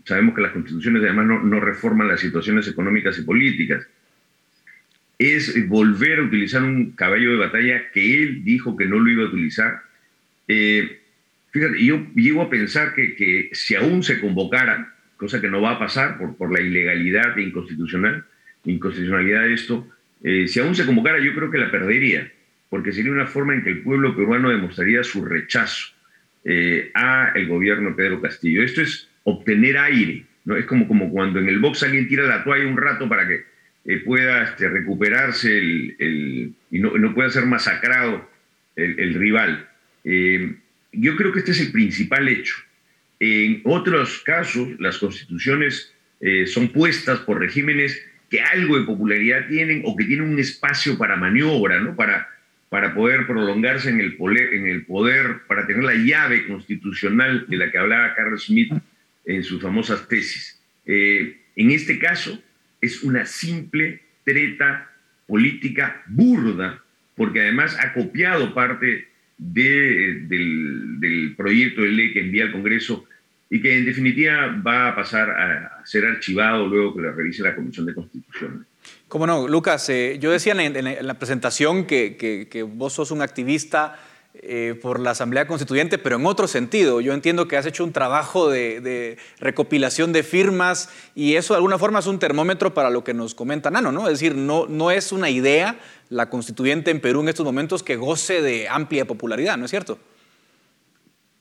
sabemos que las constituciones además no, no reforman las situaciones económicas y políticas, es volver a utilizar un caballo de batalla que él dijo que no lo iba a utilizar. Eh, fíjate, yo llego a pensar que, si aún se convocara, cosa que no va a pasar por, por la ilegalidad e inconstitucional, inconstitucionalidad de esto, eh, si aún se convocara yo creo que la perdería, porque sería una forma en que el pueblo peruano demostraría su rechazo eh, a el gobierno de Pedro Castillo. Esto es obtener aire, ¿no? Es como, como cuando en el box alguien tira la toalla un rato para que eh, pueda este, recuperarse el, y no, no, pueda ser masacrado el, rival. Eh, yo creo que este es el principal hecho. En otros casos, las constituciones eh, son puestas por regímenes que algo de popularidad tienen o que tienen un espacio para maniobra, ¿no? para, para poder prolongarse en el, poder, en el poder, para tener la llave constitucional de la que hablaba Carl Smith en sus famosas tesis. en este caso, es una simple treta política burda, porque además ha copiado parte del, proyecto de ley que envía al Congreso y que en definitiva va a pasar a ser archivado luego que lo revise la Comisión de Constitución. Cómo no, Lucas, eh, yo decía en, la presentación que, que, vos sos un activista eh, por la Asamblea Constituyente, pero en otro sentido. Yo entiendo que has hecho un trabajo de, recopilación de firmas y eso de alguna forma es un termómetro para lo que nos comenta Nano, ¿no? Es decir, no, no es una idea la constituyente en Perú en estos momentos que goce de amplia popularidad, ¿no es cierto?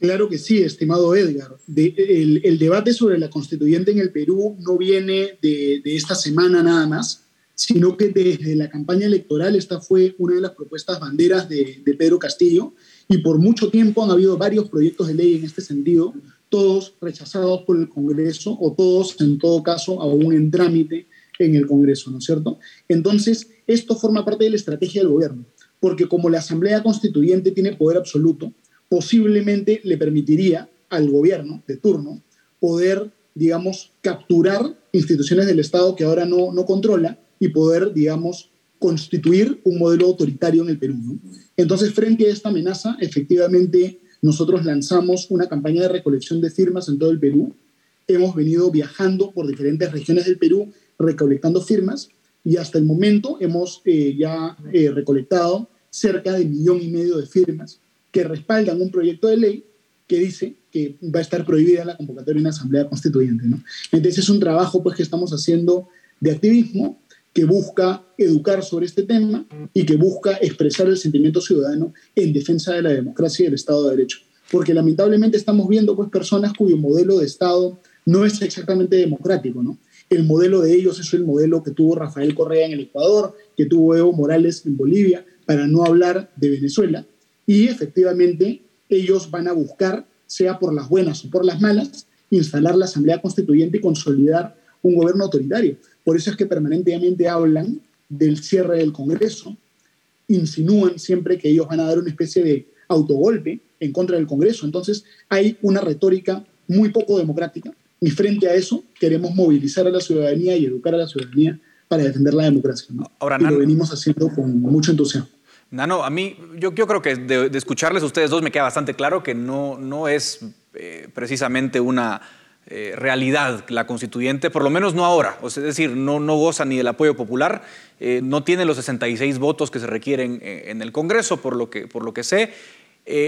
Claro que sí, estimado Edgar. el, debate sobre la constituyente en el Perú no viene de, de esta semana nada más, sino que desde la campaña electoral esta fue una de las propuestas banderas de, de Pedro Castillo y por mucho tiempo han habido varios proyectos de ley en este sentido, todos rechazados por el Congreso o todos en todo caso aún en trámite en el Congreso, ¿no es cierto? Entonces, esto forma parte de la estrategia del gobierno, porque como la Asamblea Constituyente tiene poder absoluto, posiblemente le permitiría al gobierno de turno poder, digamos, capturar instituciones del Estado que ahora no, no controla y poder, digamos, constituir un modelo autoritario en el Perú. Entonces, frente a esta amenaza, efectivamente, nosotros lanzamos una campaña de recolección de firmas en todo el Perú. Hemos venido viajando por diferentes regiones del Perú recolectando firmas y hasta el momento hemos eh, ya eh, recolectado cerca de un millón y medio de firmas que respaldan un proyecto de ley que dice que va a estar prohibida la convocatoria en una asamblea constituyente. ¿no? Entonces es un trabajo pues, que estamos haciendo de activismo que busca educar sobre este tema y que busca expresar el sentimiento ciudadano en defensa de la democracia y del Estado de Derecho. Porque lamentablemente estamos viendo pues, personas cuyo modelo de Estado no es exactamente democrático. ¿no? El modelo de ellos es el modelo que tuvo Rafael Correa en el Ecuador, que tuvo Evo Morales en Bolivia, para no hablar de Venezuela. Y efectivamente ellos van a buscar, sea por las buenas o por las malas, instalar la Asamblea Constituyente y consolidar un gobierno autoritario. Por eso es que permanentemente hablan del cierre del Congreso, insinúan siempre que ellos van a dar una especie de autogolpe en contra del Congreso. Entonces hay una retórica muy poco democrática y frente a eso queremos movilizar a la ciudadanía y educar a la ciudadanía para defender la democracia. Ahora, y lo venimos haciendo con mucho entusiasmo. Nano, a mí, yo, yo creo que de, escucharles a ustedes dos me queda bastante claro que no, no es eh, precisamente una eh, realidad la constituyente, por lo menos no ahora. O sea, es decir, no, no goza ni del apoyo popular, eh, no tiene los 66 votos que se requieren eh, en el Congreso, por lo que, por lo que sé.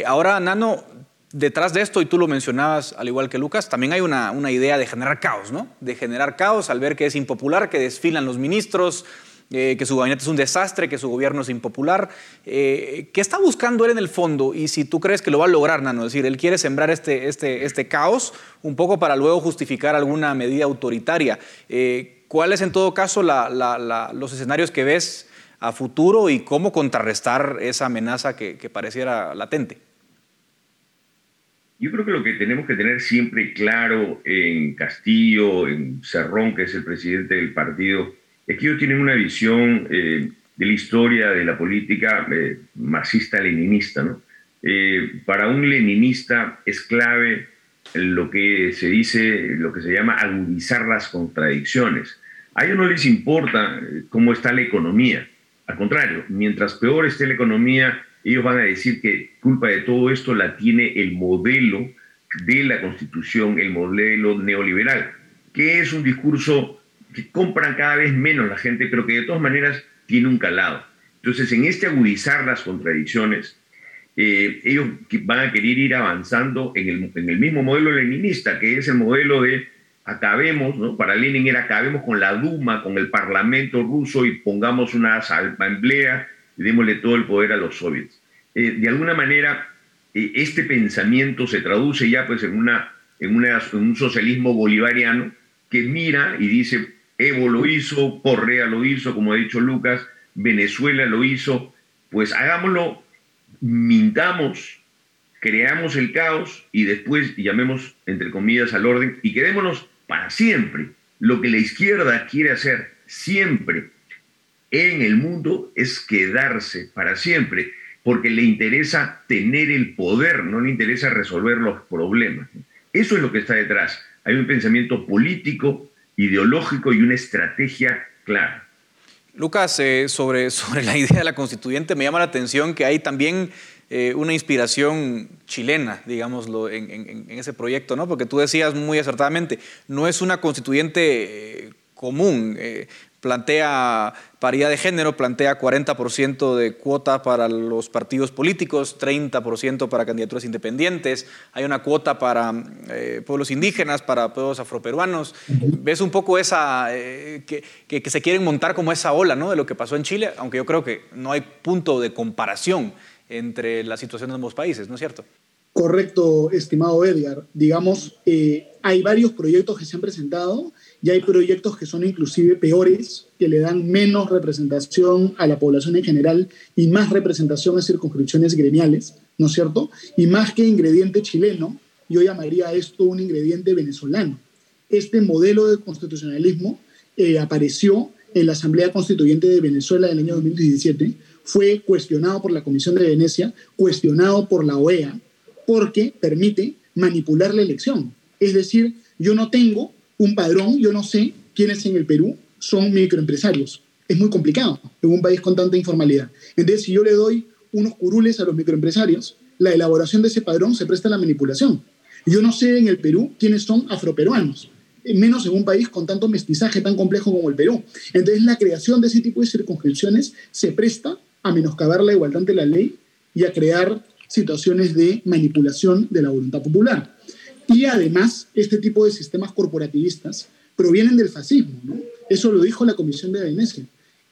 ahora, Nano, detrás de esto, y tú lo mencionabas al igual que Lucas, también hay una, una idea de generar caos, ¿no? De generar caos al ver que es impopular, que desfilan los ministros, eh, que su gabinete es un desastre, que su gobierno es impopular. Eh, ¿Qué está buscando él en el fondo? Y si tú crees que lo va a lograr, Nano, es decir, él quiere sembrar este, este, este caos un poco para luego justificar alguna medida autoritaria. Eh, ¿Cuáles en todo caso los escenarios que ves a futuro y cómo contrarrestar esa amenaza que, que pareciera latente? Yo creo que lo que tenemos que tener siempre claro en Castillo, en Cerrón, que es el presidente del partido, es que ellos tienen una visión eh, de la historia de la política eh, marxista-leninista. ¿no? Eh, para un leninista es clave lo que se dice, lo que se llama agudizar las contradicciones. A ellos no les importa cómo está la economía. Al contrario, mientras peor esté la economía, ellos van a decir que culpa de todo esto la tiene el modelo de la constitución, el modelo neoliberal, que es un discurso que compran cada vez menos la gente, pero que de todas maneras tiene un calado. Entonces, en este agudizar las contradicciones, eh, ellos van a querer ir avanzando en el, en el, mismo modelo leninista, que es el modelo de acabemos, para Lenin era acabemos con la Duma, con el Parlamento ruso y pongamos una asamblea y démosle todo el poder a los soviets. Eh, de alguna manera, eh, este pensamiento se traduce ya pues en, una, en, una, en un socialismo bolivariano que mira y dice, Evo lo hizo, Correa lo hizo, como ha dicho Lucas, Venezuela lo hizo, pues hagámoslo, mintamos, creamos el caos y después llamemos, entre comillas, al orden y quedémonos para siempre. Lo que la izquierda quiere hacer siempre en el mundo es quedarse para siempre, porque le interesa tener el poder, no le interesa resolver los problemas. Eso es lo que está detrás. Hay un pensamiento político ideológico y una estrategia clara. Lucas, eh, sobre, <laughs> sobre la idea de la constituyente, me llama la atención que hay también eh, una inspiración chilena, digámoslo, en, ese proyecto, ¿no? Porque tú decías muy acertadamente, no es una constituyente eh, común plantea paridad de género, plantea 40% de cuota para los partidos políticos, 30% para candidaturas independientes, hay una cuota para eh, pueblos indígenas, para pueblos afroperuanos. ¿Ves un poco esa, eh, que, se quieren montar como esa ola ¿no? de lo que pasó en Chile? Aunque yo creo que no hay punto de comparación entre la situación de ambos países, ¿no es cierto? Correcto, estimado Edgar. Digamos, eh, hay varios proyectos que se han presentado y hay proyectos que son inclusive peores, que le dan menos representación a la población en general y más representación a circunscripciones gremiales, ¿no es cierto? Y más que ingrediente chileno, yo llamaría esto un ingrediente venezolano. Este modelo de constitucionalismo eh, apareció en la Asamblea Constituyente de Venezuela del año 2017, fue cuestionado por la Comisión de Venecia, cuestionado por la OEA, porque permite manipular la elección. Es decir, yo no tengo un padrón, yo no sé quiénes en el Perú son microempresarios. Es muy complicado en un país con tanta informalidad. Entonces, si yo le doy unos curules a los microempresarios, la elaboración de ese padrón se presta a la manipulación. Yo no sé en el Perú quiénes son afroperuanos, menos en un país con tanto mestizaje tan complejo como el Perú. Entonces, la creación de ese tipo de circunscripciones se presta a menoscabar la igualdad ante la ley y a crear situaciones de manipulación de la voluntad popular. Y además, este tipo de sistemas corporativistas provienen del fascismo. Eso lo dijo la Comisión de Venecia.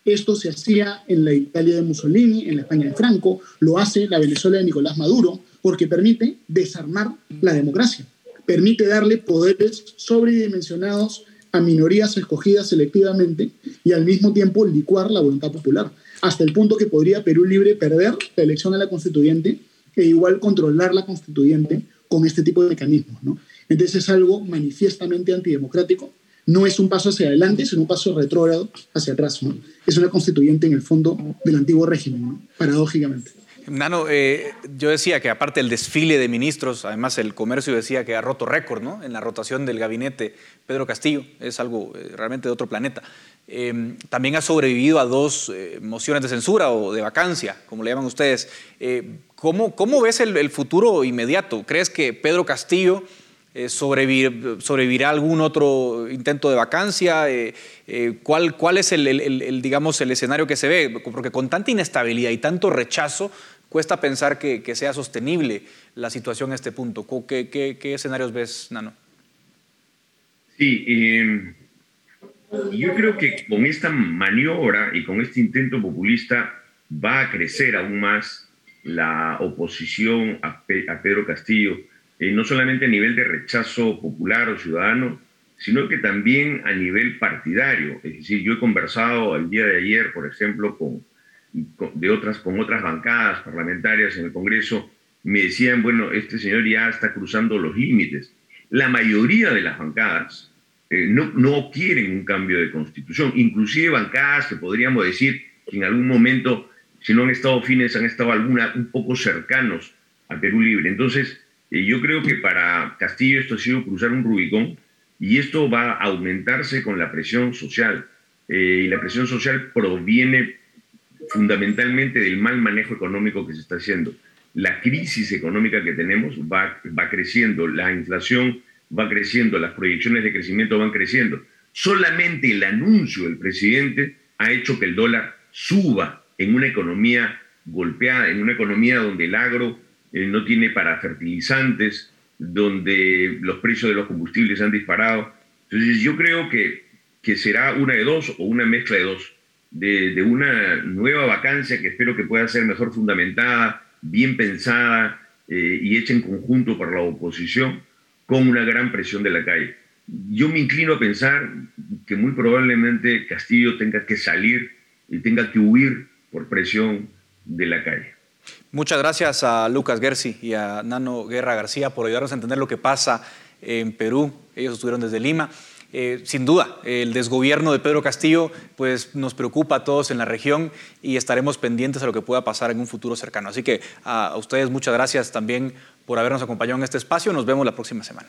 Esto se hacía en la Italia de Mussolini, en la España de Franco, lo hace la Venezuela de Nicolás Maduro, porque permite desarmar la democracia, permite darle poderes sobredimensionados a minorías escogidas selectivamente y al mismo tiempo licuar la voluntad popular, hasta el punto que podría Perú Libre perder la elección a la constituyente e igual controlar la constituyente con este tipo de mecanismos. ¿no? Entonces es algo manifiestamente antidemocrático, no es un paso hacia adelante, sino un paso retrógrado hacia atrás. Es una constituyente en el fondo del antiguo régimen, paradójicamente. Nano, eh, yo decía que aparte del desfile de ministros, además el comercio decía que ha roto récord en la rotación del gabinete. Pedro Castillo es algo eh, realmente de otro planeta. Em, también ha sobrevivido a dos eh, mociones de censura o de vacancia, como le llaman ustedes. ¿Cómo, ¿cómo, ves el, futuro inmediato? ¿Crees que Pedro Castillo sobrevivirá algún otro intento de vacancia? ¿cuál, ¿cuál, es el, el, digamos, el escenario que se ve? Porque con tanta inestabilidad y tanto rechazo, cuesta pensar que, sea sostenible la situación a este punto. ¿Qué, qué, escenarios ves, Nano? Sí, em, yo creo que con esta maniobra y con este intento populista va a crecer aún más la oposición a, Pedro Castillo, eh, no solamente a nivel de rechazo popular o ciudadano, sino que también a nivel partidario. Es decir, yo he conversado el día de ayer, por ejemplo, con de otras, con otras bancadas parlamentarias en el Congreso, me decían, bueno, este señor ya está cruzando los límites. La mayoría de las bancadas eh, no, no quieren un cambio de constitución, inclusive bancadas que podríamos decir que en algún momento, si no han estado fines, han estado alguna un poco cercanos a Perú Libre. Entonces, eh, yo creo que para Castillo esto ha sido cruzar un Rubicón y esto va a aumentarse con la presión social. Eh, y la presión social proviene fundamentalmente del mal manejo económico que se está haciendo. La crisis económica que tenemos va, va creciendo, la inflación va creciendo, las proyecciones de crecimiento van creciendo. Solamente el anuncio del presidente ha hecho que el dólar suba en una economía golpeada, en una economía donde el agro eh, no tiene para fertilizantes, donde los precios de los combustibles han disparado. Entonces yo creo que, que será una de dos o una mezcla de dos de, una nueva vacancia que espero que pueda ser mejor fundamentada, bien pensada eh, y hecha en conjunto por la oposición, con una gran presión de la calle. Yo me inclino a pensar que muy probablemente Castillo tenga que salir y tenga que huir por presión de la calle. Muchas gracias a Lucas Gersi y a Nano Guerra García por ayudarnos a entender lo que pasa en Perú. Ellos estuvieron desde Lima. Eh, sin duda, el desgobierno de Pedro Castillo pues, nos preocupa a todos en la región y estaremos pendientes a lo que pueda pasar en un futuro cercano. Así que a, a ustedes muchas gracias también por habernos acompañado en este espacio. Nos vemos la próxima semana.